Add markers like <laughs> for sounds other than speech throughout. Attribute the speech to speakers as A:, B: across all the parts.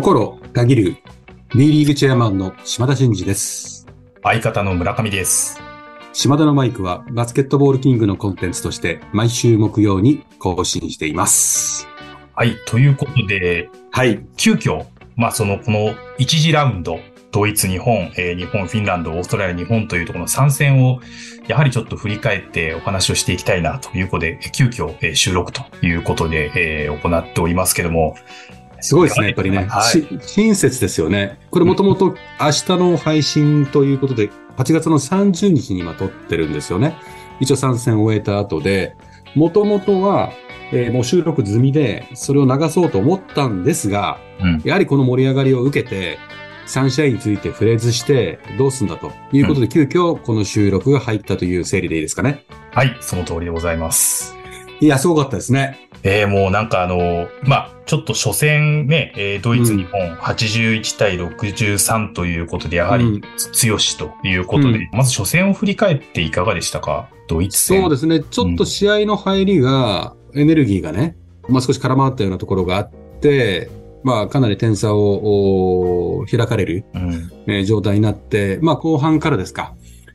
A: 心たぎる B リーグチェアマンの島田真二です。
B: 相方の村上です。
A: 島田のマイクはバスケットボールキングのコンテンツとして毎週木曜に更新しています。
B: はい。ということで、
A: はい。
B: 急遽、まあ、その、この一次ラウンド、ドイツ、日本、えー日本、フィンランド、オーストラリア、日本というところの参戦を、やはりちょっと振り返ってお話をしていきたいなということで、急遽、えー収録ということで、えー行っておりますけども。
A: すごいですね、やっぱりね。
B: はい。
A: し親切ですよね。これもともと明日の配信ということで、8月の30日に今撮ってるんですよね。一応参戦を終えた後で、もともとは、えーもう収録済みで、それを流そうと思ったんですが、
B: うん。
A: やはりこの盛り上がりを受けて、サンシャインについて触れずして、どうすんだということで、急遽この収録が入ったという整理でいいですかね。
B: はい。その通りでございます。
A: いや、すごかったですね。
B: えー、もうなんかあの、まあ、ちょっと初戦ね、えードイツ、
A: うん
B: 日本81対63ということで、やはり
A: うん
B: 強しということで、
A: うん
B: まず初戦を振り返っていかがでしたか？ドイツ戦。
A: そうですね。ちょっと試合の入りが、エネルギーがね、まあ少し絡まったようなところがあって、まあかなり点差をお開かれる、
B: うん。
A: えー状態になって、まあ後半からですか、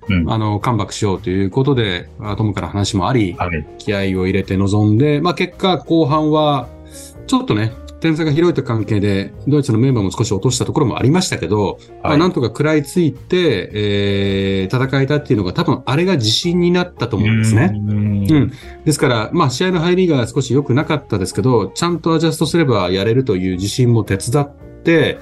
B: うん。
A: あの、カムバックしようということで、あトムから話もあり、
B: はい。
A: 気合を入れて臨んで、まあ結果後半は、ちょっとね、点差が広いと関係で、ドイツのメンバーも少し落としたところもありましたけど、まあ、なんとか食らいついて、えー、戦えたっていうのが多分あれが自信になったと思うんですね。
B: うん
A: うん。ですから、まあ試合の入りが少し良くなかったですけど、ちゃんとアジャストすればやれるという自信も手伝って、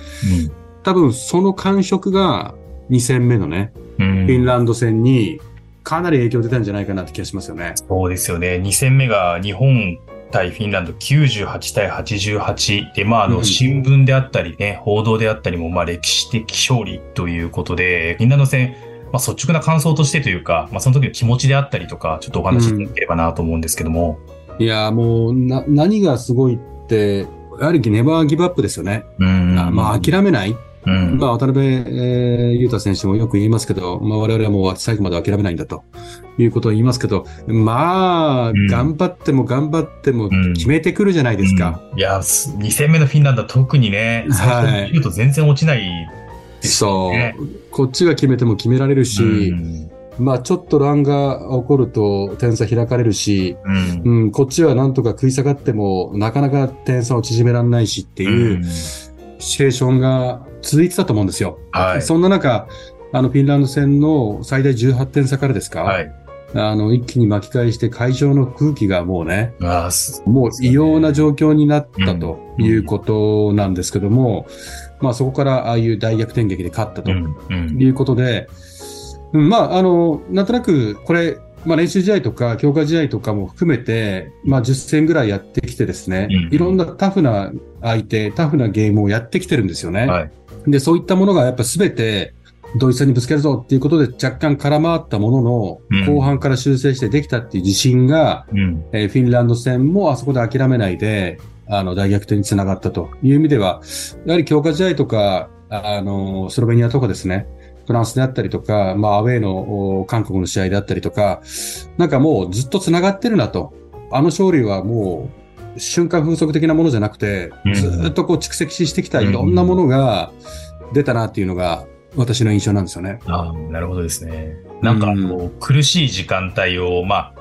A: 多分その感触が2戦目のね、
B: うん
A: フィンランド戦にかなり影響出たんじゃないかなって気がしますよね。
B: そうですよね。2戦目が日本対フィンランド98対88で、まあ、あの、
A: うん
B: 新聞であったりね、報道であったりも、まあ、歴史的勝利ということで、フィンランド戦、まあ、率直な感想としてというか、まあ、その時の気持ちであったりとか、ちょっとお話しいただければなと思うんですけども。
A: いやー、もう、な、何がすごいって、やはりネバーギブアップですよね。
B: うん
A: あまあ、諦めない。
B: うん。
A: まあ、渡辺、えー、裕太選手もよく言いますけど、まあ、我々はもう最後まで諦めないんだということを言いますけど、まあ、
B: ん。
A: 頑張っても頑張っても
B: うん。
A: 決めてくるじゃないですか。
B: うん。いや、す2戦目のフィンランドは特にね、最初に見ると全然落ちないです
A: そう、
B: ね
A: こっちが決めても決められるし、
B: うん。
A: まあ、ちょっと乱が起こると点差開かれるし、
B: うん。
A: うん、こっちはなんとか食い下がっても、なかなか点差を縮められないしっていううんシチュエーションが続いてたと思うんですよ。
B: はい。
A: そんな中、あの、フィンランド戦の最大18点差からですか、
B: はい。
A: あの、一気に巻き返して会場の空気がもうね、もう異様な状況になった
B: うん
A: ということなんですけども、まあそこからああいう大逆転劇で勝ったと
B: うんうん
A: いうことで、うんまああの、なんとなくこれ、まあ練習試合とか強化試合とかも含めて、まあ10戦ぐらいやってきてですね、
B: うん
A: いろんなタフな相手、タフなゲームをやってきてるんですよね。
B: はい。
A: で、そういったものがやっぱ全てドイツ戦にぶつけるぞっていうことで若干空回ったものの、
B: うん
A: 後半から修正してできたっていう自信が、
B: うん。
A: えーフィンランド戦もあそこで諦めないで、あの、大逆転につながったという意味では、やはり強化試合とか、あの、スロベニアとかですね、フランスであったりとか、まあ、アウェーのお韓国の試合であったりとか、なんかもうずっとつながってるなと。あの勝利はもう、瞬間風速的なものじゃなくて、
B: うん
A: ずっとこう蓄積してきたいろんなものが出たなっていうのが、私の印象なんですよね。
B: ああ、なるほどですね。なんか、あの、苦しい時間帯を、まあ、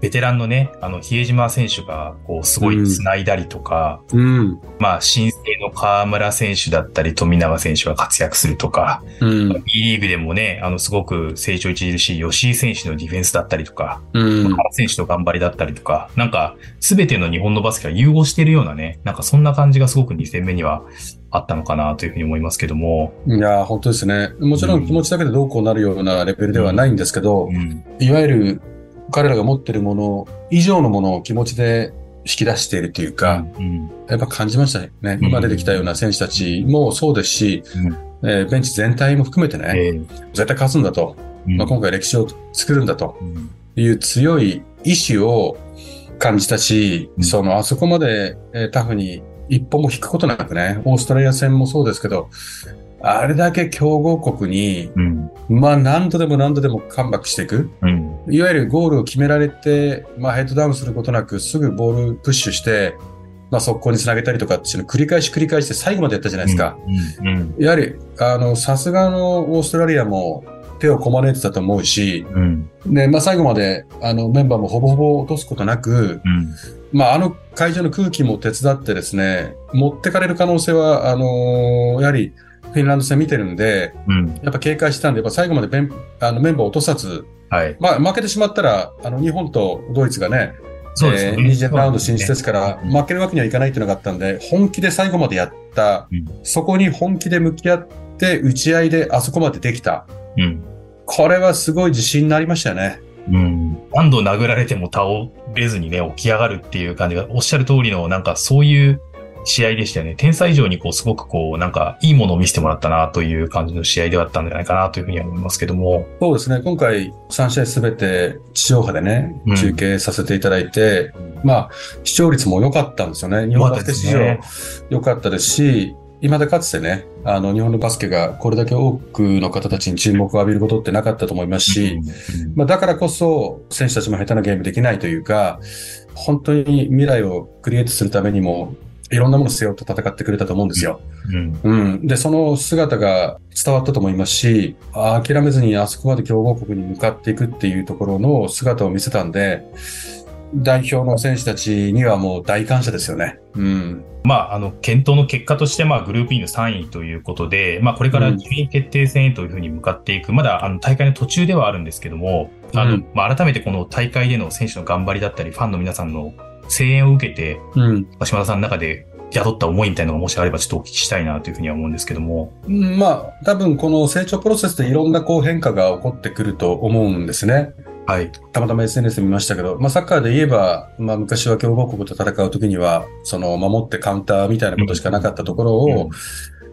B: ベテランのね、あの、比江島選手が、こう、すごい繋いだりとか、
A: うん。
B: まあ、新生の河村選手だったり、富永選手が活躍するとか、
A: うん。
B: B リーグでもね、あの、すごく成長著しい吉井選手のディフェンスだったりとか、
A: うん。
B: 原選手の頑張りだったりとか、なんか、すべての日本のバスケが融合しているようなね、なんかそんな感じがすごく2戦目にはあったのかなというふうに思いますけども、
A: いやー、本当ですね。もちろん気持ちだけでどうこうなるようなレベルではないんですけど、
B: うん。
A: いわゆる彼らが持ってるもの以上のものを気持ちで引き出しているというか、
B: うん。
A: やっぱ感じましたね。
B: うん
A: 今出てきたような選手たちもそうですし、
B: うん
A: えーベンチ全体も含めてね、
B: ええ
A: 絶対勝つんだと、
B: うん
A: まあ、今回歴史を作るんだと
B: うん
A: いう強い意志を感じたし、
B: うん
A: そのあそこまで、えータフに一歩も引くことなくね、オーストラリア戦もそうですけど、あれだけ強豪国に、
B: うん。
A: まあ何度でも何度でもカムバックしていく。
B: うん。
A: いわゆるゴールを決められて、まあヘッドダウンすることなくすぐボールプッシュして、まあ、速攻につなげたりとかっていうのを繰り返し繰り返して最後までやったじゃないですか。
B: うんうん
A: やはり、あの、さすがのオーストラリアも手をこまねいてたと思うし、
B: うん。
A: で、まあ、最後まで、あの、メンバーもほぼほぼ落とすことなく、
B: うん。
A: まあ、あの会場の空気も手伝ってですね、持ってかれる可能性は、あのーやはり、フィンランド戦見てるんで、
B: うん。
A: やっぱ警戒したんで、やっぱ最後までベンあのメンバーを落とさず、
B: はい。
A: まあ、負けてしまったら、あの、日本とドイツがね、
B: そうですね。
A: えー二次ラウンド進出ですから、
B: うん
A: 負けるわけにはいかないっていうのがあったんで、本気で最後までやった、
B: うん
A: そこに本気で向き合って、打ち合いであそこまでできた。
B: うん。
A: これはすごい自信になりましたよね。
B: うん。何度殴られても倒れずにね、起き上がるっていう感じが、おっしゃる通りの、なんかそういう試合でしたよね。天才以上にこう、すごくこう、なんか、いいものを見せてもらったなという感じの試合ではあったんじゃないかなというふうには思いますけども。
A: そうですね。今回3試合すべて地上波でね
B: うん、
A: 中継させていただいて、まあ、視聴率も良かったんですよね。日本バスケ史上良かったですし、今でかつてね、あの、日本のバスケがこれだけ多くの方たちに注目を浴びることってなかったと思いますし、まあ、だからこそ選手たちも下手なゲームできないというか、本当に未来をクリエイトするためにも、いろんなものを背負って戦ってくれたと思うんですよ。
B: うん。
A: うん。で、その姿が伝わったと思いますし、あ諦めずにあそこまで強豪国に向かっていくっていうところの姿を見せたんで、代表の選手たちにはもう大感謝ですよね。うん。
B: まあ、あの、検討の結果として、まあ、グループ E の3位ということで、まあ、これから順位決定戦へというふうに向かっていく、まだ、あの、大会の途中ではあるんですけども、あの、
A: うん
B: まあ、改めてこの大会での選手の頑張りだったり、ファンの皆さんの声援を受けて、
A: うん。
B: 島田さんの中で宿った思いみたいなのがもしあればちょっとお聞きしたいなというふうには思うんですけども。
A: うんまあ、多分この成長プロセスでいろんなこう変化が起こってくると思うんですね。
B: はい。
A: たまたま SNS で見ましたけど、まあサッカーで言えば、まあ昔は強豪国と戦うときには、その守ってカウンターみたいなことしかなかったところを、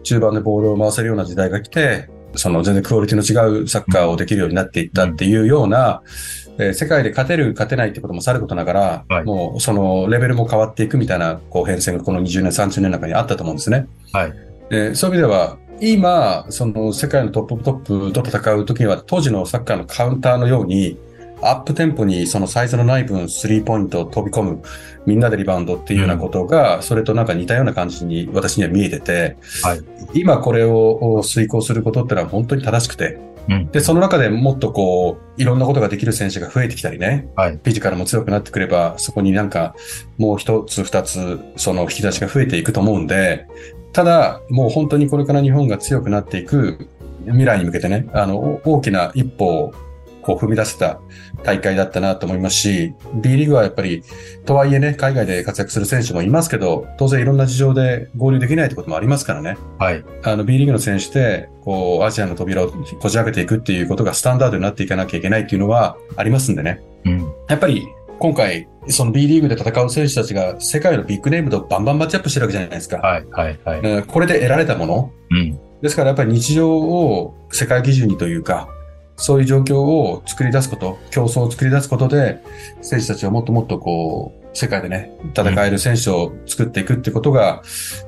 A: 中盤でボールを回せるような時代が来て、その全然クオリティの違うサッカーをできるようになっていったっていうような、えー世界で勝てる、勝てないってこともさることながら、
B: はい
A: もうそのレベルも変わっていくみたいな、こう変遷がこの20年、30年の中にあったと思うんですね。
B: はい。
A: でそういう意味では、今、その世界のトップトップと戦うときには、当時のサッカーのカウンターのように、アップテンポにそのサイズのない分、スリーポイントを飛び込む、みんなでリバウンドっていうようなことが、それとなんか似たような感じに私には見えてて、
B: はい
A: 今これを遂行することってのは本当に正しくて、
B: うん
A: で、その中でもっとこう、いろんなことができる選手が増えてきたりね、
B: はい。
A: フィジカルも強くなってくれば、そこになんか、もう一つ二つ、その引き出しが増えていくと思うんで、ただ、もう本当にこれから日本が強くなっていく未来に向けてね、あの、お大きな一歩をこう踏み出せた大会だったなと思いますし、B リーグはやっぱり、とはいえね、海外で活躍する選手もいますけど、当然いろんな事情で合流できないってこともありますからね。
B: はい。
A: あの、B リーグの選手で、こう、アジアの扉をこじ開けていくっていうことがスタンダードになっていかなきゃいけないっていうのはありますんでね。
B: うん。
A: やっぱり今回、その B リーグで戦う選手たちが世界のビッグネームとバンバンマッチアップしてるわけじゃないですか。
B: はい。はい。はい。
A: えーこれで得られたもの。
B: うん。
A: ですからやっぱり日常を世界基準にというか、そういう状況を作り出すこと、競争を作り出すことで、選手たちはもっともっとこう、世界でね、戦える選手を作っていくってことが、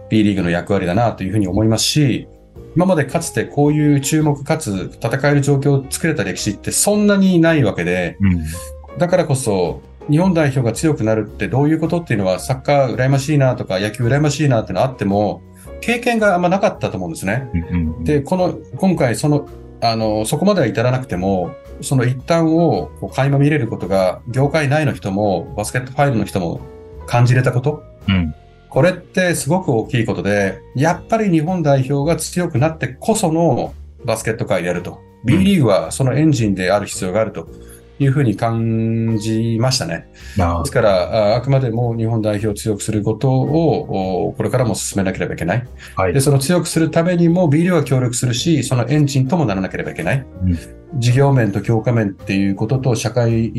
A: B リーグの役割だなというふうに思いますし、今までかつてこういう注目かつ戦える状況を作れた歴史ってそんなにないわけで、
B: うん。
A: だからこそ、日本代表が強くなるってどういうことっていうのは、サッカー羨ましいなとか、野球羨ましいなっていうのはあっても、経験があんまなかったと思うんですね。
B: うん。
A: で、この、今回、その、あの、そこまでは至らなくても、その一端をこう垣間見れることが、業界内の人も、バスケットファイルの人も感じれたこと。
B: うん。
A: これってすごく大きいことで、やっぱり日本代表が強くなってこそのバスケット界であると。B リーグはそのエンジンである必要があるというふうに感じましたね。
B: な
A: ですから、ああくまでも日本代表を強くすることを、おこれからも進めなければいけない。
B: はい
A: で、。その強くするためにも B リーグは協力するし、そのエンジンともならなければいけない。
B: うん
A: 事業面と強化面っていうことと社会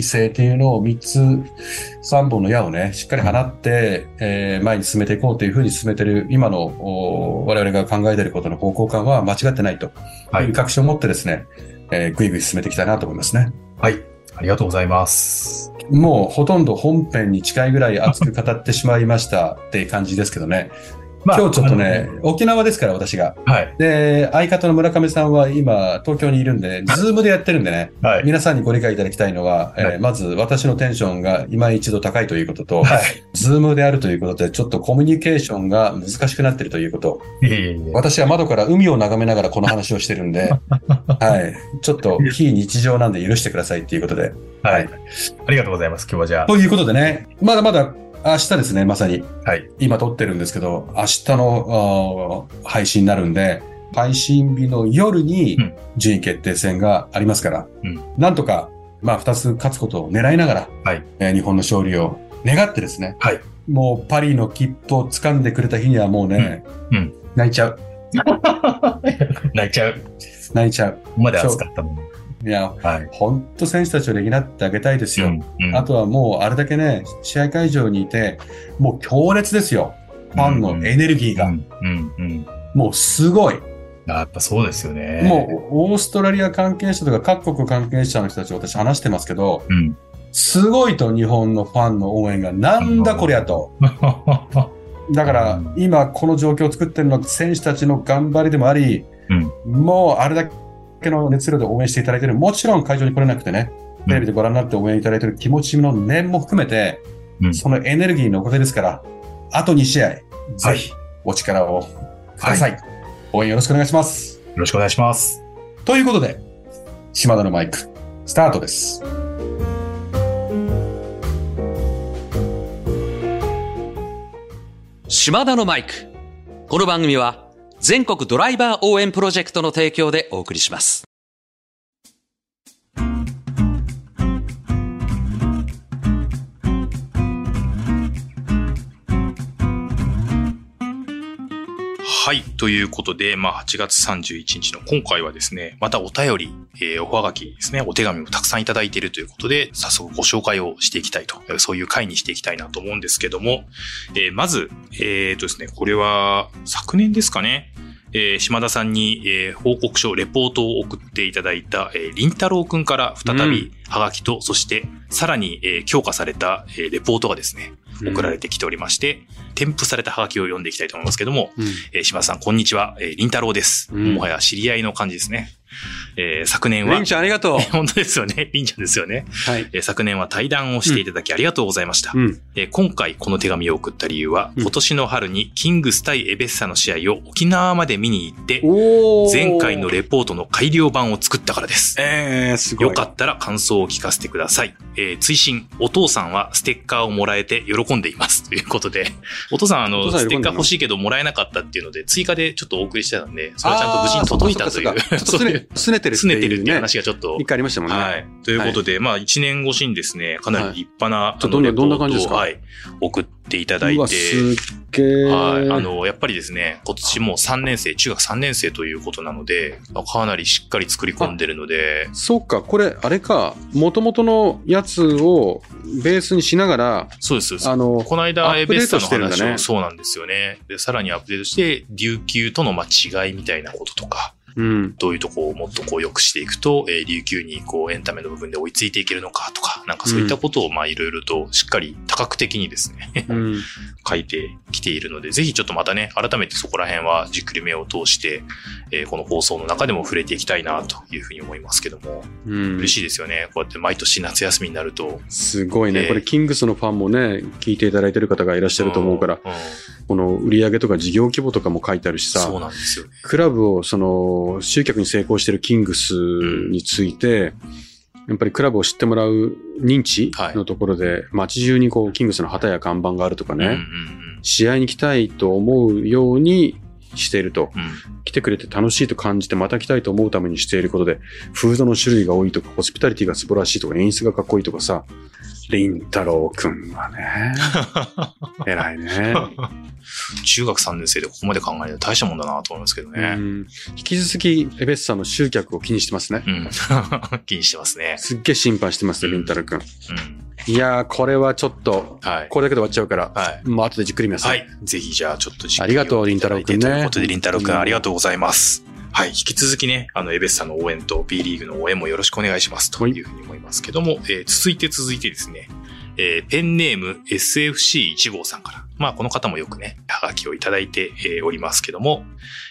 A: 性っていうのを3つ、3本の矢をね、しっかり放って、えー前に進めていこうというふうに進めている今のお我々が考えていることの方向感は間違ってないと
B: はいいう
A: 確信を持ってですね、えーぐいぐい進めていきたいなと思いますね。
B: はい。ありがとうございます。
A: もうほとんど本編に近いぐらい熱く語ってしまいましたって感じですけどね。
B: まあ
A: 今日ちょっとね、沖縄ですから、私が。
B: はい。
A: で、相方の村上さんは今、東京にいるんで、ズームでやってるんでね、
B: はい。
A: 皆さんにご理解いただきたいのは、えー
B: はい
A: まず私のテンションが今一度高いということと、
B: はい。
A: ズームであるということで、ちょっとコミュニケーションが難しくなっているということ。
B: いえいえいえ
A: 私は窓から海を眺めながらこの話をしてるんで、<laughs> はい。ちょっと非日常なんで許してくださいっていうことで。
B: はい。ありがとうございます。今日はじゃあ。
A: ということでね、まだまだ明日ですね、まさに。
B: はい。
A: 今撮ってるんですけど、明日の配信になるんで、配信日の夜に
B: うん
A: 順位決定戦がありますから、
B: うん
A: なんとか、まあ、二つ勝つことを狙いながら、
B: はい
A: えー日本の勝利を願ってですね、
B: はい。
A: もうパリの切符を掴んでくれた日にはもうね、
B: うんうん
A: 泣いちゃう。<laughs>
B: 泣いちゃう。
A: 泣いちゃう。
B: まで熱かったもん。
A: いや、
B: はい。
A: 本当選手たちをねぎなってあげたいですよ。
B: うん。うん
A: あとはもうあれだけね、試合会場にいて、もう強烈ですよ。ファンのエネルギーが。
B: うん。うん。うん。
A: もうすごい。
B: あやっぱそうですよね。
A: もう、オーストラリア関係者とか各国関係者の人たち私話してますけど、
B: う。うん。
A: すごいと日本のファンの応援がなんだこりゃと。<laughs> だから
B: うん
A: 今この状況を作ってるのは選手たちの頑張りでもあり、もうあれだけの熱量で応援していただいてる。もちろん会場に来れなくてね、テレビでご覧になって応援いただいている気持ちの念も含めて、
B: うん
A: そのエネルギーのおかげですから、あと2試合、ぜひお力をください。応援よろしくお願いします。
B: よろしくお願いします。
A: ということで、島田のマイク、スタートです。
C: 島田のマイク。この番組は全国ドライバー応援プロジェクトの提供でお送りします。
B: はい。ということで、まあ、8月31日の今回はですね、またお便り、えーおはがきですね、お手紙をたくさんいただいているということで、早速ご紹介をしていきたいと、えーそういう回にしていきたいなと思うんですけども、えーまず、えーとですね、これは昨年ですかね、えー島田さんに、えー報告書、レポートを送っていただいた、えー、りんたろうくんから再び、はがきと、そして、さらに、えー強化された、えーレポートがですね、送られてきておりまして、添付されたはがきを読んでいきたいと思いますけども、
C: うん
B: えー島田さん、こんにちは。えー、りんたろうです。
C: うん
B: もはや知り合いの感じですね。えー昨年は
C: レン、ちゃんありがとう。<laughs>
B: 本当ですよね。りんちゃんですよね。
C: はい。
B: えー昨年は対談をしていただきありがとうございました。
C: うん。
B: えー今回この手紙を送った理由は、
C: うん
B: 今年の春にキングス対エベッサの試合を沖縄まで見に行って、
C: お
B: 前回のレポートの改良版を作ったからです。
C: ええすごい。
B: よかったら感想を聞かせてください。えー追伸、お父さんはステッカーをもらえて喜んでいます。<laughs> ということで、お父さん、あ
C: お
B: の、ステッカー欲しいけどもらえなかったっていうので、追加でちょっとお送りしてたんで、それはちゃんと無事に届いたという
C: あーそっかそっか、ちょっと <laughs>
B: そういう
C: すね、すねてるって
B: 拗ねてるっていう
C: いうね。
B: 話がちょっと
C: 一、回ありましたもんね。
B: はい。ということで、まあ、一年越しにですね、かなり立派な、
C: ちょどんなどんな感じですか？
B: はい、送っていただいて、
C: すっげえ。
B: はい。あの、やっぱりですね、今年もう3年生、中学3年生ということなので、かなりしっかり作り込んでるので、
C: そっか、これ、あれか、元々のやつをベースにしながら、
B: そうです。そうです
C: あの、
B: この間、エベッサの話を、そうなんですよね。で、さらにアップデートして、琉球とのまあ違いみたいなこととか、
C: うん。
B: どういうとこをもっとこう良くしていくと、えー琉球にこうエンタメの部分で追いついていけるのかとか、なんかそういったことをまあいろいろとしっかり多角的にですね、
C: うん。<laughs>
B: 書いてきているので、ぜひちょっとまたね、改めてそこら辺はじっくり目を通して、えーこの放送の中でも触れていきたいなというふうに思いますけども、
C: うん。
B: 嬉しいですよね。こうやって毎年夏休みになると。
C: すごいね。
B: えー
C: これ、キングスのファンもね、聞いていただいてる方がいらっしゃると思うから、
B: んん
C: この売り上げとか事業規模とかも書いてあるし
B: そう
C: さ、
B: なんですよね。
C: クラブを、その、集客に成功してるキングスについて、やっぱりクラブを知ってもらう認知
B: はい
C: のところで、街中にこう、キングスの旗や看板があるとかね、
B: うんうん
C: 試合に来たいと思うようにしていると。
B: うん。うん
C: 来てくれて楽しいと感じてまた来たいと思うためにしていることで、フードの種類が多いとか、ホスピタリティが素晴らしいとか、演出がかっこいいとかさ、りんたろうくんはね、<laughs> 偉いね。<laughs>
B: 中学3年生でここまで考えると大したもんだなと思いますけど
C: う
B: ね。
C: ん引き続き、エベッサの集客を気にしてますね
B: う。ん。<laughs> 気にしてますね。
C: すっげえ心配してますね、りんたろうくん。
B: うん。
C: いやー、これはちょっと、
B: はい。
C: これだけで終わっちゃうから、
B: はい。
C: もう後でじっくり見ます。
B: はい。ぜひじゃあちょっとじっくり
C: ありがとうりんたろうくんね
B: ということで、りんたろうく
C: うん
B: んありがとうございます。はい。引き続きね、あの、エベッサの応援と B リーグの応援もよろしくお願いしますというふうに思いますけども、えー続いて続いてですね、えーペンネーム SFC1 号さんから。まあ、この方もよくね、はがきをいただいてえーおりますけども、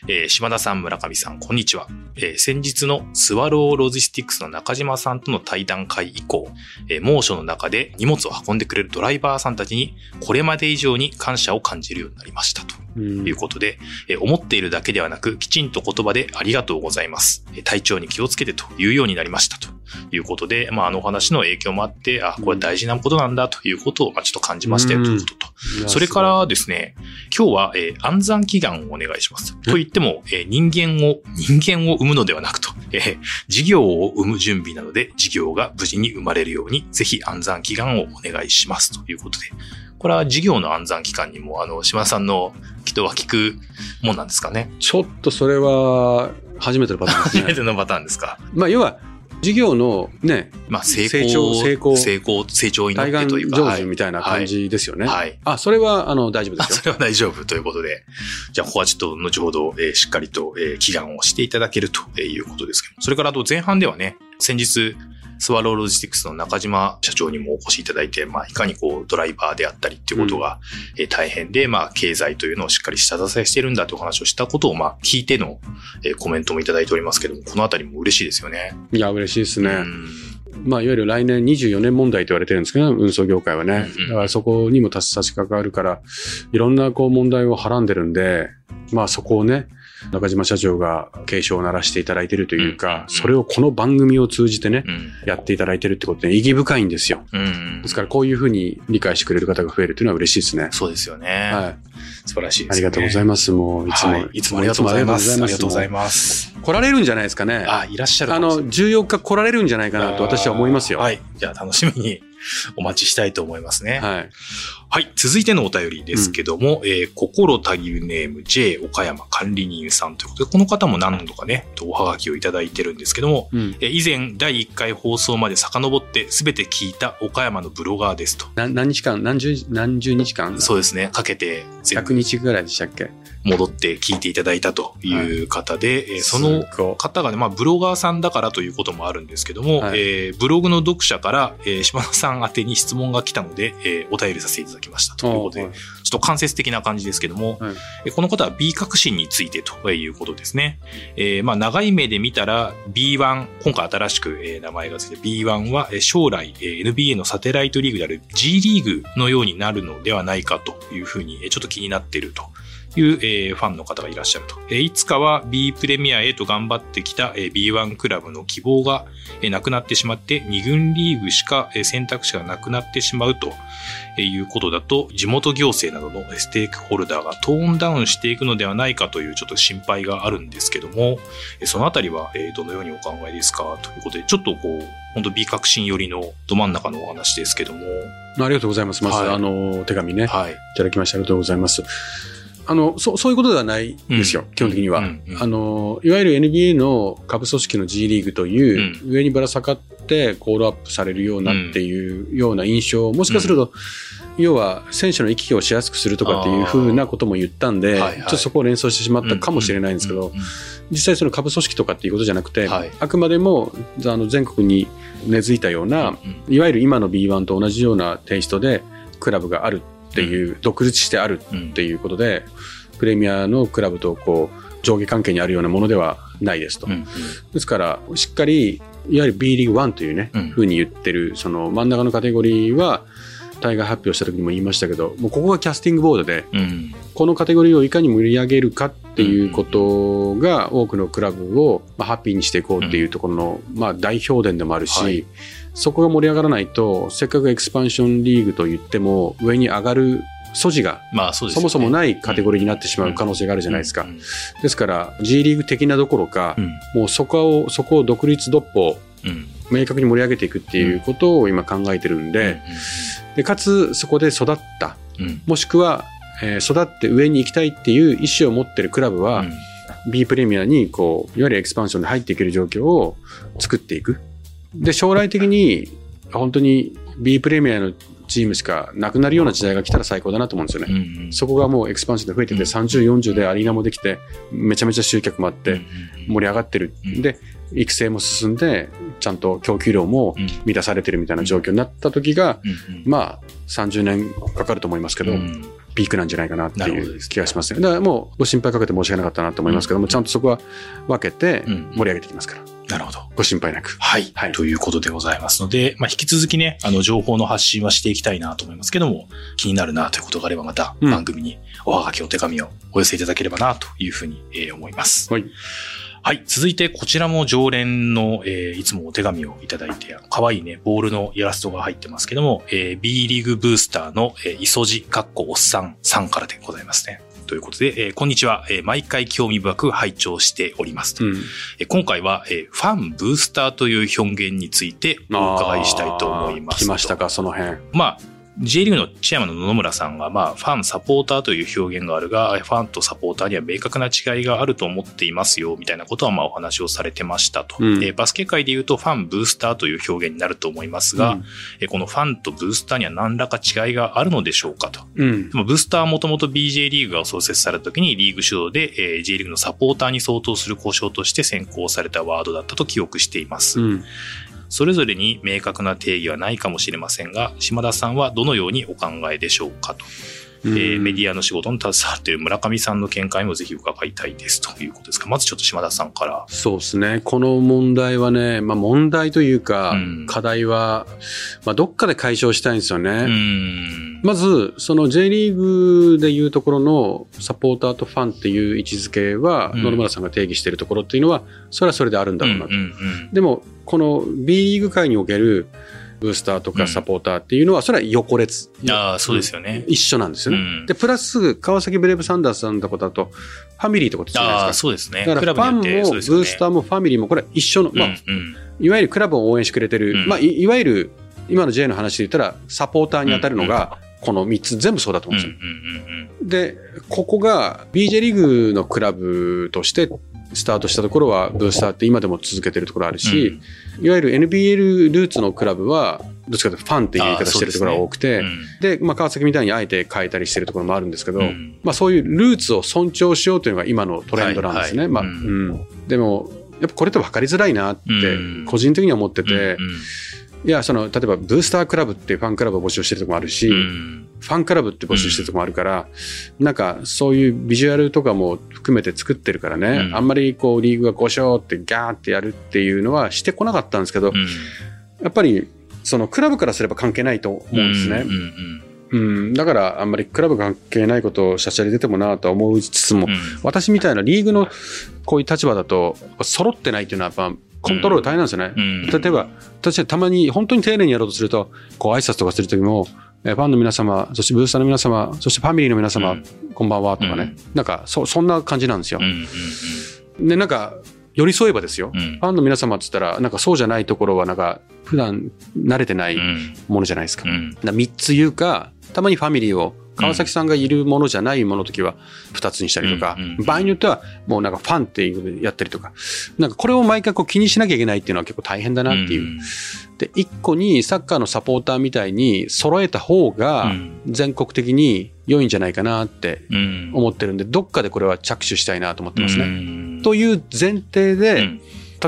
B: えー島田さん、村上さん、こんにちは。えー先日のスワローロジスティックスの中島さんとの対談会以降、えー猛暑の中で荷物を運んでくれるドライバーさんたちに、これまで以上に感謝を感じるようになりましたと。
A: うん
B: ということで、えー思っているだけではなく、きちんと言葉でありがとうございます。えー体調に気をつけてというようになりましたということで、まあ、あのお話の影響もあって、あ、これ大事なことなんだということを、まあ、ちょっと感じましたよということと。
A: いや
B: それからですね、今日は、えー暗算祈願をお願いします。と言っても、えー人間を、人間を生むのではなくと、えー事業を生む準備なので、事業が無事に生まれるように、ぜひ暗算祈願をお願いしますということで。これは事業の暗算期間にも、あの、島田さんの人は聞くもんなんですかね？
A: ちょっとそれは初めてのパターンですね。<laughs>
B: 初めてのパターンですか？
A: まあ、要は、事業のね、
B: まあ、成功、
A: 成長成功
B: 成功、成長を祈
A: 対岸
B: ってというか。
A: 成就みたいな感じですよね。
B: はい。はい
A: あ、それは、あの、大丈夫で
B: あ
A: すよ。
B: それは大丈夫ということで。じゃあ、ここはちょっと後ほど、えーしっかりと、えー祈願をしていただけるということですけど。それからあと前半ではね、先日、スワローロジスティックスの中島社長にもお越しいただいて、まあ、いかにこう、ドライバーであったりっていうことが、えー大変で、まあ、経済というのをしっかり下支えしているんだというお話をしたことを、まあ、聞いての、えーコメントもいただいておりますけども、このあたりも嬉しいですよね。
A: いや、嬉しいですね。
B: うん
A: まあ、いわゆる来年24年問題と言われてるんですけど、運送業界はね。だからそこにも差し掛かるから、いろんなこう問題をはらんでるんで、まあそこをね、中島社長が警鐘を鳴らしていただいているというか
B: ん、
A: それをこの番組を通じてね、
B: うん。
A: やっていただいてるってことで意義深いんですよ。
B: うん。
A: ですからこういうふうに理解してくれる方が増えるというのは嬉しいですね。
B: そうですよね。
A: はい。
B: 素晴らしいですね。
A: ありがとうございます。もういつも、
B: はい、いつもありがとうございます。ありがとうござい
A: ま
B: ます。
A: す。来られるんじゃないですかね。
B: あ、いらっしゃる
A: あの、
B: かもしれない
A: 14日来られるんじゃないかなと私は思いますよ。
B: はい。じゃあ楽しみにお待ちしたいと思いますね。
A: はい。
B: はい。続いてのお便りですけども、えー心たぎるネーム J 岡山管理人さんということで、この方も何度かね、おはがきをいただいてるんですけども、
A: うん。
B: えー以前第1回放送まで遡って全て聞いた岡山のブロガーですと。
A: な何日間何十、何十日間？
B: そうですね。かけて全
A: 100日ぐらいでしたっけ？
B: 戻って聞いていただいたという方で、えーその方がね、まあ、ブロガーさんだからということもあるんですけども、
A: はい。
B: えーブログの読者から、えー島田さん宛てに質問が来たので、えーお便りさせていただきましたということで、
A: はい。
B: ちょっと間接的な感じですけども、
A: はい。
B: えーこの方は B 革新についてということですね。えーまあ、長い目で見たら B1、今回新しく、えー名前がついて B1 はえー将来、えー NBA のサテライトリーグである G リーグのようになるのではないかというふうに、えーちょっと気になっているという、えーファンの方がいらっしゃると。えーいつかは B プレミアへと頑張ってきた、えー B1 クラブの希望が、えーなくなってしまって2軍リーグしか、えー選択肢がなくなってしまうとえーいうことだと、地元行政などのステークホルダーがトーンダウンしていくのではないかというちょっと心配があるんですけども、えーそのあたりはえーどのようにお考えですか？ということで、ちょっとこう、本当 B 革新寄りのど真ん中のお話ですけども、
A: ありがとうございます。まず、
B: はい
A: あの、手紙ね、い
B: はい。
A: ただきましてありがとうございます。あの、そそういうことではないですよ、
B: うん
A: 基本的には。
B: うんうん。
A: あの、いわゆる NBA の下部組織の G リーグという、上にぶら下がってコールアップされるようなっていうような印象、もしかすると、要は選手の行き来をしやすくするとかっていうふうなことも言ったんで、
B: はいはい。
A: ちょっとそこを連想してしまったかもしれないんですけど、実際その下部組織とかっていうことじゃなくて、
B: はい。
A: あくまでもあの全国に根付いたような、
B: うん
A: いわゆる今の B1 と同じようなテイストでクラブがあるっていう、独立してある
B: うん
A: っていうことで、プレミアのクラブとこう上下関係にあるようなものではないですと。ですから、しっかり、いわゆる B リーグ1というね、
B: うん。
A: ふうに言ってる、その真ん中のカテゴリーは、大会発表した時にも言いましたけど、もうここがキャスティングボードで、
B: うん。
A: このカテゴリーをいかに盛り上げるかっていうことが多くのクラブをまあハッピーにしていこうっていうところのまあ代表伝でもあるし、
B: はい
A: そこが盛り上がらないとせっかくエクスパンションリーグと言っても上に上がる素地が
B: まあそね。
A: そもそもないカテゴリーになってしまう可能性があるじゃないですか。
B: うん。
A: ですから G リーグ的などころか
B: う、ん。
A: もうそこをそこを独立独歩
B: うん。
A: 明確に盛り上げていくっていうことを今考えてるんで,、でかつそこで育った
B: うんうん。
A: もしくは、えー育って上に行きたいっていう意思を持ってるクラブは、
B: うん。
A: B プレミアにこういわゆるエクスパンションで入っていける状況を作っていく。で将来的に本当に B プレミアのチームしかなくなるような時代が来たら最高だなと思うんですよね。
B: うんうん。
A: そこがもうエクスパンションで増えてて、
B: うん。
A: 30、40でアリーナもできて、めちゃめちゃ集客もあって、盛り上がってる。
B: うん。
A: で、育成も進んで、ちゃんと供給量も
B: うん。
A: 満たされてるみたいな状況になった時が、
B: うんうん。
A: まあ、30年かかると思いますけど、
B: うん
A: ピークなんじゃないかなっていう気がしますね。だからもうご心配かけて申し訳なかったなと思いますけども、ちゃんとそこは分けて
B: うん
A: 盛り上げていきますから、
B: なるほど。
A: ご心配なく。
B: はい。
A: はい
B: ということでございますので、まあ、引き続きね、あの、情報の発信はしていきたいなと思いますけども、気になるなということがあれば、また
A: うん
B: 番組におはがき、お手紙をお寄せいただければなというふうに、えー思います。
A: はい。
B: はい。続いて、こちらも常連の、えーいつもお手紙をいただいて、可愛いね、ボールのイラストが入ってますけども、えー B リーグブースターの、えー、磯路かっこおっさんさんからでございますね。ということで、えーこんにちは、えー毎回興味深く拝聴しておりますと。
A: うん。
B: えー今回は、えーファンブースターという表現についてお伺いしたいと思います。
A: 来ましたか、その辺。
B: まあ、J リーグのチェアマンの野々村さんが、まあ、ファン、サポーターという表現があるが、ファンとサポーターには明確な違いがあると思っていますよ、みたいなことは、まあ、お話をされてましたと。
A: うん
B: えーバスケ界で言うと、ファン、ブースターという表現になると思いますが、えーこのファンとブースターには何らか違いがあるのでしょうかと。
A: うん。
B: ブースターはもともと BJ リーグが創設された時にリーグ主導で、えー J リーグのサポーターに相当する交渉として選考されたワードだったと記憶しています。
A: うん。
B: それぞれに明確な定義はないかもしれませんが、島田さんはどのようにお考えでしょうかと。えーメディアの仕事に携わっている村上さんの見解もぜひ伺いたいですということですか。まずちょっと島田さんから。
A: そうですね。この問題はね、まあ問題というか、
B: うん
A: 課題は、まあどっかで解消したいんですよね。まず、その J リーグでいうところのサポーターとファンっていう位置づけは、
B: うん
A: 野々村さんが定義しているところっていうのは、それはそれであるんだろうなと。でも、この B リーグ界におけるブースターと
B: うん
A: かサポーターっていうのは、それは横列。
B: うん。ああ、そうですよね。
A: 一緒なんですよね。
B: うん
A: で、プラス、川崎ブレイブサンダースさんのことだと、ファミリーってことじゃない
B: ああ、
A: ですか。
B: そうですね。
A: だからファンもブースターもファミリーもこれは一緒の、まあ、
B: うんうん
A: いわゆるクラブを応援してくれてる、
B: うん
A: まあ、いいわゆる今の J の話で言ったらサポーターに当たるのがこの3つ全部そうだと
B: うん
A: 思うん
B: うん
A: ですよ。でここが BJ リーグのクラブとしてスタートしたところはブースターって今でも続けてるところあるし、いわゆる NBL ルーツのクラブはどっちかというとファンっていう言い方してるところが多くて
B: うん。
A: で、まあ、川崎みたいにあえて変えたりしてるところもあるんですけど、
B: うん。
A: まあ、そういうルーツを尊重しようというのが今のトレンドなんですね。まあ
B: はいはい。うん。
A: うん、でもやっぱこれって分かりづらいなって
B: うん。
A: 個人的には思ってて、
B: うんうん
A: いやその例えばブースタークラブっていうファンクラブを募集してるとこもあるし、
B: うん。
A: ファンクラブって募集してるとこもあるから、なんかそういうビジュアルとかも含めて作ってるからね、
B: うん。
A: あんまりこうリーグがこうしようってギャーってやるっていうのはしてこなかったんですけど、
B: うん。
A: やっぱりそのクラブからすれば関係ないと思うんですね。
B: うんうん。
A: うん、だからあんまりクラブ関係ないことをしゃしゃり出てもなとは思いつつも、
B: うん。
A: 私みたいなリーグのこういう立場だと揃ってないっていうのはやっぱコントロール大変なんですよね。
B: うん。
A: 例えば私はたまに本当に丁寧にやろうとするとこう挨拶とかする時もえーファンの皆様そしてブースターの皆様そしてファミリーの皆様、
B: うん。
A: こんばんはとかね、
B: うん。
A: なんかそそんな感じなんですよ。でなんか寄り添えばですよ、
B: うん。うん
A: ファンの皆様っつったらなんかそうじゃないところはなんか普段慣れてない
B: うん。
A: ものじゃないですか。
B: うん。
A: な3つ言うかたまにファミリーを川崎さんがいるものじゃないものの時は2つにしたりとか、場合によってはもうなんかファンっていうのやったりとかなんかこれを毎回こう気にしなきゃいけないっていうのは結構大変だなっていう。で1個にサッカーのサポーターみたいに揃えた方が全国的に良いんじゃないかなって
B: うん。
A: 思ってるんでどっかでこれは着手したいなと思ってますね。
B: ね
A: という前提で、
B: うん。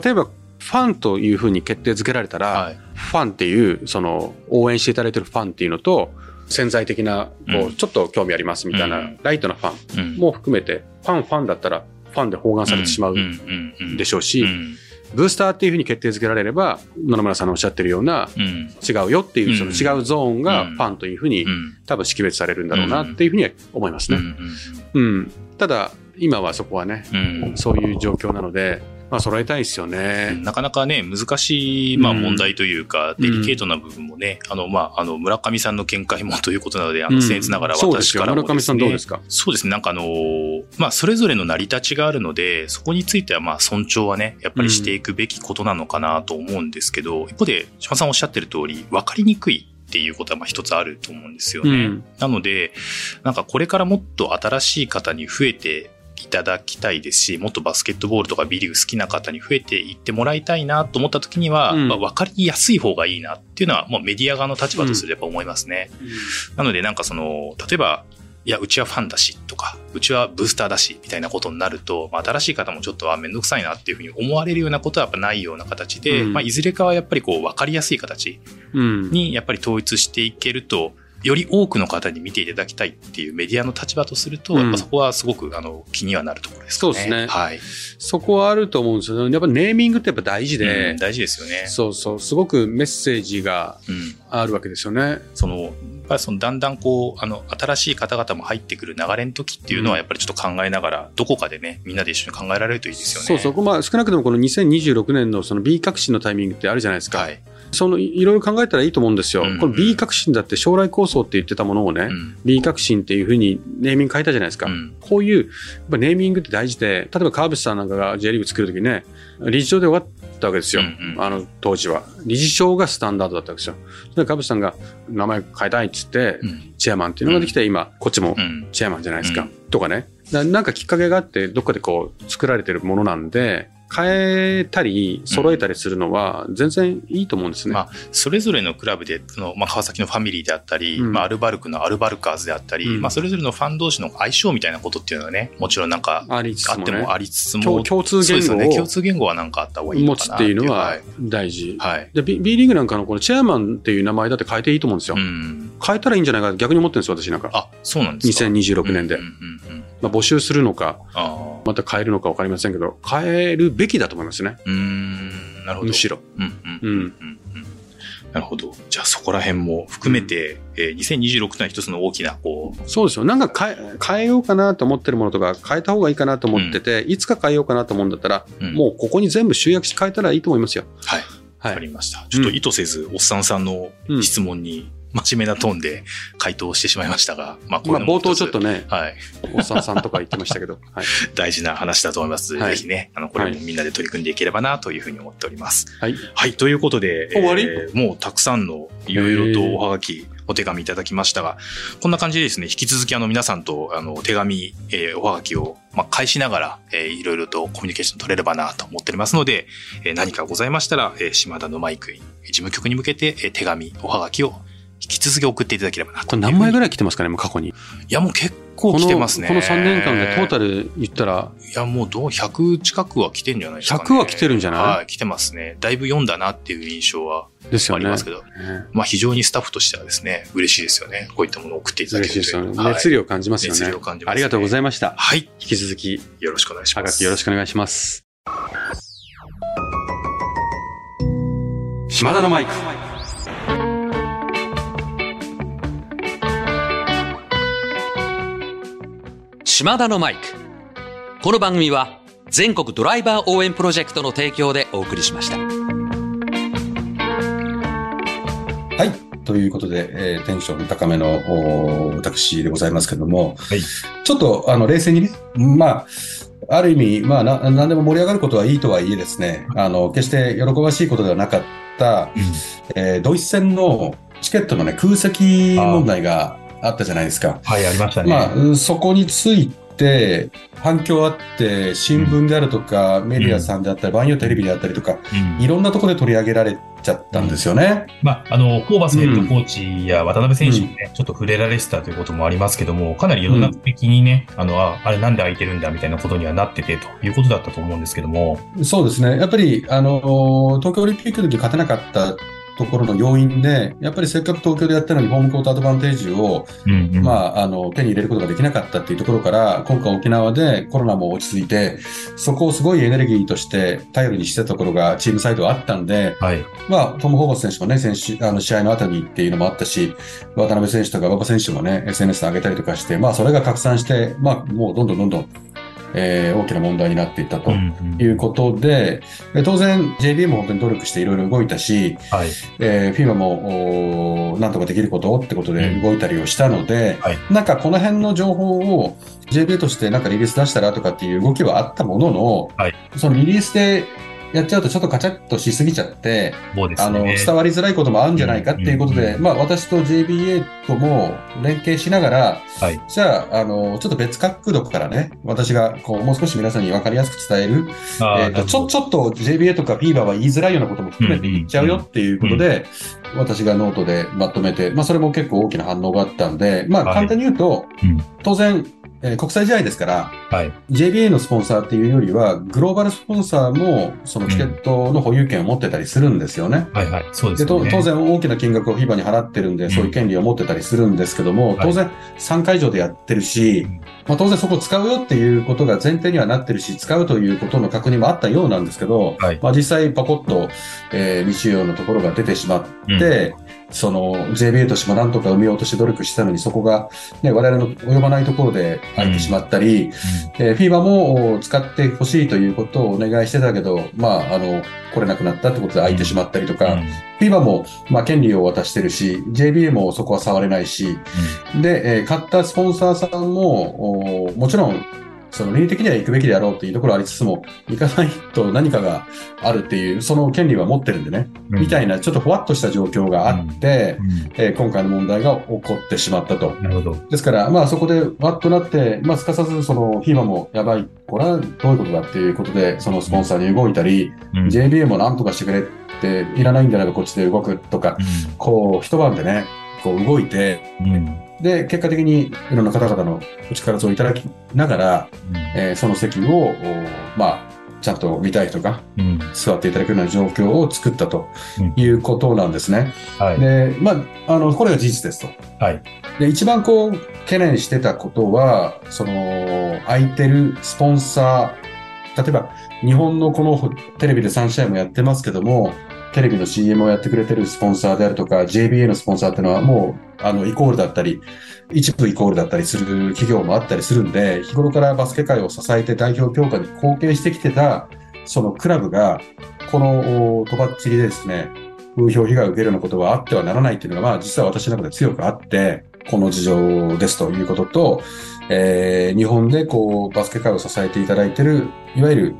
A: 例えばファンというふうに決定づけられたら、
B: はい。
A: ファンっていうその応援していただいてるファンっていうのと潜在的なこう、
B: うん。
A: ちょっと興味ありますみたいな、
B: うん。
A: ライトなファン
B: うん。
A: も含めてファンファンだったらファンで包含されてしまうでしょうし、
B: うん。
A: ブースターっていうふうに決定づけられれば野々村さんのおっしゃってるような
B: うん。
A: 違うよっていうその
B: うん。
A: 違うゾーンが
B: うん。
A: ファンというふうに
B: うん。
A: 多分識別されるんだろうなっていうふうには思いますね。
B: うん。
A: うん。ただ今はそこはね
B: うん。
A: そういう状況なので、まあ揃えたいですよね。
B: なかなかね、難しい、まあ
A: うん。
B: 問題というか、デリケートな部分もね、あの、まあ、あの、村上さんの見解も <laughs> ということなので、あの、僭越ながら私からも
A: 村上さんどうですか？
B: そうですね。なんかあのーまあ、それぞれの成り立ちがあるので、そこについてはまあ、尊重はね、やっぱりしていくべきことなのかなと思うんですけど、一方で、島さんおっしゃってる通り、分かりにくいっていうことはまあ一つあると思うんですよね。
A: うん。
B: なので、なんかこれからもっと新しい方に増えていただきたいですし、もっとバスケットボールとかビリーグ好きな方に増えていってもらいたいなと思った時には、
A: うん。
B: まあ分かりやすい方がいいなっていうのは、もうメディア側の立場とすれば思いますね。なのでなんかその、例えば、いや、うちはファンだしとか、うちはブースターだしみたいなことになると、まあ、新しい方もちょっとはめんどくさいなっていうふうに思われるようなことはやっぱないような形で、
A: うん。
B: まあ、いずれかはやっぱりこう分かりやすい形
A: うん。
B: にやっぱり統一していけるとより多くの方に見ていただきたいっていうメディアの立場とすると、
C: うん
B: やっぱそこはすごくあの気にはなるところですかね。
C: そうですね
B: はい。
C: そこはあると思うんですよ。やっぱネーミングってやっぱ大事
B: で、
C: で、
B: 大事ですよね。
C: そうそう、すごくメッセージが
B: うん。
C: あるわけですよね。
B: その、やっぱりそのだんだんこう、あの、新しい方々も入ってくる流れの時っていうのは、やっぱりちょっと考えながら、どこかでね、みんなで一緒に考えられるといいですよね。
C: そうそう、まあ少なくともこの2026年のその B 革新のタイミングってあるじゃないですか。
B: はい。
C: そのいいろいろ考えたらいいと思うんですよ。
B: うん
C: この B 革新だって将来構想って言ってたものをね、
B: うん。
C: B 革新っていうふうにネーミング変えたじゃないですか。
B: うん。
C: こういう、やっぱネーミングって大事で、例えば川淵さんなんかが J リーグ作るときね、理事長で終わったわけですよ。
B: うんうん
C: あの当時は。理事長がスタンダードだったわけですよ。で川淵さんが名前変えたいっつって、
B: うん。
C: チェアマンっていうのができて、今、こっちも
B: うん。
C: チェアマンじゃないですか。
B: うん
C: とかね。ななんかきっかけがあって、どっかでこう、作られてるものなんで、変えたり、揃えたりするのは、全然いいと思うんですね。
B: まあそれぞれのクラブで、そのまあ、川崎のファミリーであったり、
C: うん
B: まあ、アルバルクのアルバルカーズであったり、
C: うん
B: まあ、それぞれのファン同士の相性みたいなことっていうのはね、もちろんなんか、
C: ありつつもね
B: あってもありつつも、
C: 共共通言語
B: ね。共
C: を
B: 通言語はなんかあった方がいいの
C: 持つっ
B: かない
C: ていうのは
B: はい。
C: 大事。
B: はい。
C: で B, B リーグなんかのこのチェアマンっていう名前だって変えていいと思うんですよ。
B: うん。
C: 変えたらいいんじゃないか逆に思ってるんですよ、私なんか。
B: あ、そうなんですか
C: ？2026年で。
B: うんうんうん。
C: まあ、募集するのか、
B: あ
C: また変えるのか分かりませんけど、変えるべきだと思いますね。
B: あ。うーん。なるほど。
C: むしろ。
B: うんうん
C: うん。
B: うんうん。なるほど。じゃあそこら辺も含めて、えー2026年は一つの大きな、こう、
C: そうですよ。なんか変え変えようかなと思ってるものとか、変えた方がいいかなと思ってて、いつか変えようかなと思うんだったら、
B: うん
C: もうここに全部集約して変えたらいいと思いますよ。
B: はい。わか
C: はい。
B: りました。ちょっと意図せず、おっさんさんの
C: うん
B: 質問に真面目なトーンで回答してしまいましたが、まあ、こ
C: まあ、
B: れも
C: 冒頭ちょっと
B: ね。
C: ね、
B: はい。
C: おっさんさんとか言ってましたけど、はい。<laughs>
B: 大事な話だと思います。
C: はい
B: ぜひね、あの、これもみんなで取り組んでいければな、というふうに思っております。
C: はい。
B: はい。ということで、
C: 終わり？
B: えーもうたくさんのいろいろとおはがき、お手紙いただきましたが、こんな感じでですね、引き続きあの皆さんとあの手紙、えーおはがきを、まあ、返しながら、えーいろいろとコミュニケーション取れればなと思っておりますので、えー何かございましたら、えー島田のマイクに、事務局に向けて、えー手紙、おはがきを引き続き送っていただければなと。
C: これ何枚ぐ
B: らい
C: 来てますかね、もう過去に。
B: いや、もう結構来てますね。
C: このこの3年間でトータル言ったら、
B: いや、もうどう、100近くは来てんじゃないですか、ね。
C: 100は来てるんじゃない？
B: はい、来てますね。だいぶ読んだなっていう印象は
C: ですよね。
B: ありますけど、
C: ね
B: まあ非常にスタッフとしてはですね、嬉しいですよね。こういったものを送っていただけ
C: 嬉しいですよね。熱量を感じますよね。
B: 熱量を感じますね
C: ありがとうございました。
B: はい。
C: 引き続き、
B: よろしくお願いし
C: は
B: ます。
C: よろしくお願いします。島田のマイク。
D: 島田のマイク。この番組は全国ドライバー応援プロジェクトの提供でお送りしました。
A: はい。ということで、えーテンション高めのお私でございますけども、
B: はい
A: ちょっとあの冷静にね、まあ、ある意味、まあな、何でも盛り上がることはいいとはいえですね、あの、決して喜ばしいことではなかった、えードイツ戦のチケットのね、空席問題があったじゃないですか。
B: はい、ありましたね。
A: まあ、うんそこについて、反響あって、新聞であるとか、メディアさんであったり、場合によってテレビであったりとか、
B: うん
A: いろんなところで取り上げられちゃったんですよね。
B: まあ、あの、ホーバスヘッドコーチや渡辺選手にね、ちょっと触れられてたということもありますけども、かなりいろんな的にね、あの、あ、あれなんで空いてるんだみたいなことにはなっててということだったと思うんですけども、
A: そうですね。やっぱり、あの、東京オリンピックの時勝てなかったところの要因で、やっぱりせっかく東京でやったのにホームコートアドバンテージを、
B: うんうん
A: まあ、あの、手に入れることができなかったっていうところから、今回沖縄でコロナも落ち着いて、そこをすごいエネルギーとして頼りにしてたところがチームサイドはあったんで、
B: はい。
A: まあ、トム・ホーバス選手もね、選手、あの、試合の後にっていうのもあったし、渡辺選手とか馬場選手もね、SNS で上げたりとかして、まあ、それが拡散して、まあ、もうどんどんどんどん、えー大きな問題になっていったと。
B: うんうん
A: いうことで、え当然 JB も本当に努力していろいろ動いたし、
B: はい。
A: えー、FIBA もおーなんとかできることってことで動いたりをしたので、
B: はい
A: なんかこの辺の情報を JB としてなんかリリース出したらとかっていう動きはあったものの、
B: はい
A: そのリリースでやっちゃうとちょっとカチャッとしすぎちゃって、
B: そうです
A: あの、
B: ね。
A: 伝わりづらいこともあるんじゃないかっていうことで、
B: うん
A: まあ私と JBA とも連携しながら、
B: はい。
A: じゃあ、あの、ちょっと別角度からね、私がこう、もう少し皆さんに分かりやすく伝える、えーとちょ、ちょっと JBA とか FIBA は言いづらいようなことも含めて言っちゃうよっていうことで、私がノートでまとめて、まあそれも結構大きな反応があったんで、まあ
B: はい。
A: 簡単に言うと、
B: うん。
A: 当然、えー国際試合ですから、
B: はい。
A: JBA のスポンサーっていうよりは、グローバルスポンサーも、そのチケットの保有権を持ってたりするんですよね。
B: はいはい。そうですね。
A: と当然大きな金額を FIBA に払ってるんで、
B: ん
A: そういう権利を持ってたりするんですけども、
B: はい
A: 当然3会場でやってるし
B: うん、
A: まあ当然そこ使うよっていうことが前提にはなってるし、使うということの確認もあったようなんですけど、
B: はい
A: まあ実際パコッと、えー未使用のところが出てしまって、その JBA としてもなんとか埋めようとして努力したのに、そこが、ね、我々の及ばないところで空いてしまったり、えー、FIBA もお使ってほしいということをお願いしてたけど、まあ、あの、来れなくなったってことで空いてしまったりとか、
B: うん。
A: FIBA も、まあ、権利を渡してるし、JBA もそこは触れないし、で、えー買ったスポンサーさんも、おもちろん、その倫理的には行くべきであろうというところはありつつも、行かないと何かがあるっていう、その権利は持ってるんでね、
B: うん。
A: みたいな、ちょっとふわっとした状況があって、
B: うん。
A: えー今回の問題が起こってしまったと。
B: なるほど。
A: ですから、まあそこでわっとなって、まあすかさずその FIBA もやばい、これはどういうことだっていうことで、そのスポンサーに動いたり、
B: うん。
A: JBA もなんとかしてくれって、いらないんであればこっちで動くとか、こう一晩でね、こう動いて、
B: うんうん
A: で、結果的にいろんな方々のお力をいただきながら、えーその席を、おまあ、ちゃんと見たい人が
B: うん
A: 座っていただくような状況を作ったということなんですね。
B: はい。
A: で、まあ、あの、これが事実ですと。
B: はい。
A: で、一番こう、懸念してたことは、その、空いてるスポンサー、例えば、日本のこのテレビで3試合もやってますけども、テレビの CM をやってくれてるスポンサーであるとか、JBA のスポンサーっていうのはもう、あの、イコールだったり、一部イコールだったりする企業もあったりするんで、日頃からバスケ界を支えて代表強化に貢献してきてた、そのクラブが、この、とばっちりでですね、風評被害を受けるようなことはあってはならないっていうのが、まあ実は私の中で強くあって、この事情ですということと、えー日本でこう、バスケ界を支えていただいてる、いわゆる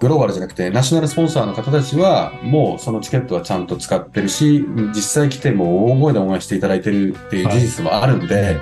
A: グローバルじゃなくて、ナショナルスポンサーの方たちは、もうそのチケットはちゃんと使ってるし、実際来ても大声で応援していただいてるっていう事実もあるんで、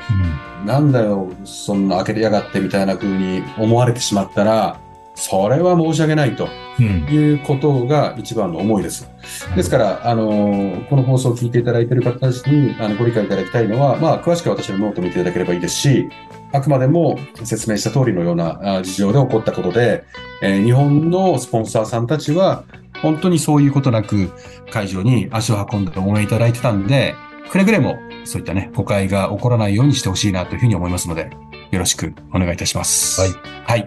A: なんだよ、そんな空けてやがってみたいな風に思われてしまったら、それは申し訳ないと
B: うん。うん
A: いうことが一番の思いです。ですから、あのーこの放送を聞いていただいている方たちにあのご理解いただきたいのは、まあ、詳しくは私のノートを見ていただければいいですし、あくまでも説明した通りのようなあ事情で起こったことで、えー日本のスポンサーさんたちは、本当にそういうことなく会場に足を運んで応援いただいてたんで、くれぐれもそういったね、誤解が起こらないようにしてほしいなというふうに思いますので、よろしくお願いいたします。
B: はい。
A: はい。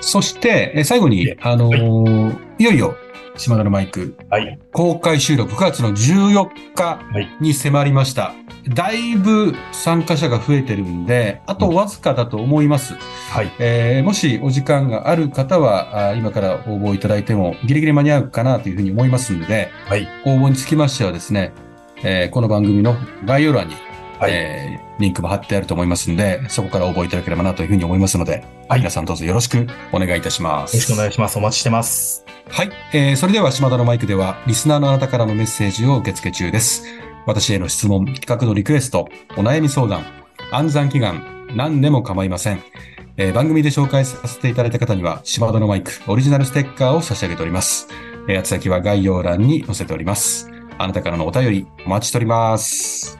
A: そして、えー最後に
B: い、
A: あのーいよいよ、島田のマイク、
B: はい。
A: 公開収録9月の14日
B: はい
A: に迫りました。だいぶ参加者が増えてるんで、あとわずかだと思います。
B: はい。
A: えーもしお時間がある方は、あー今から応募いただいてもギリギリ間に合うかなというふうに思いますので、
B: はい。
A: 応募につきましてはですね、えーこの番組の概要欄に、
B: はい。
A: えーリンクも貼ってあると思いますので、そこから応募いただければなというふうに思いますので、
B: はい
A: 皆さんどうぞよろしくお願いいたします。
B: よろしくお願いします。お待ちしてます。
A: はい。えーそれでは島田のマイクでは、リスナーのあなたからのメッセージを受付中です。私への質問、企画のリクエスト、お悩み相談、暗算祈願、何でも構いません。えー番組で紹介させていただいた方には、島田のマイク、オリジナルステッカーを差し上げております。えー、宛先は概要欄に載せております。あなたからのお便り、お待ちしております。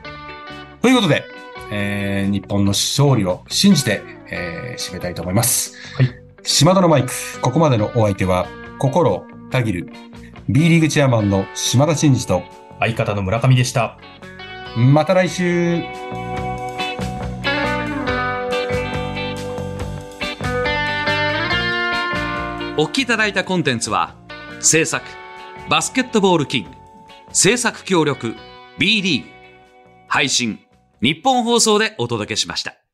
A: ということで、えー日本の勝利を信じて、えー締めたいと思います。
B: はい。
A: 島田のマイク、ここまでのお相手は、心たぎる、B リーグチェアマンの島田真二と、
B: 相方の村上でした。
A: また来週
D: お聞きいただいたコンテンツは制作バスケットボールキング制作協力 B リーグ配信日本放送でお届けしました。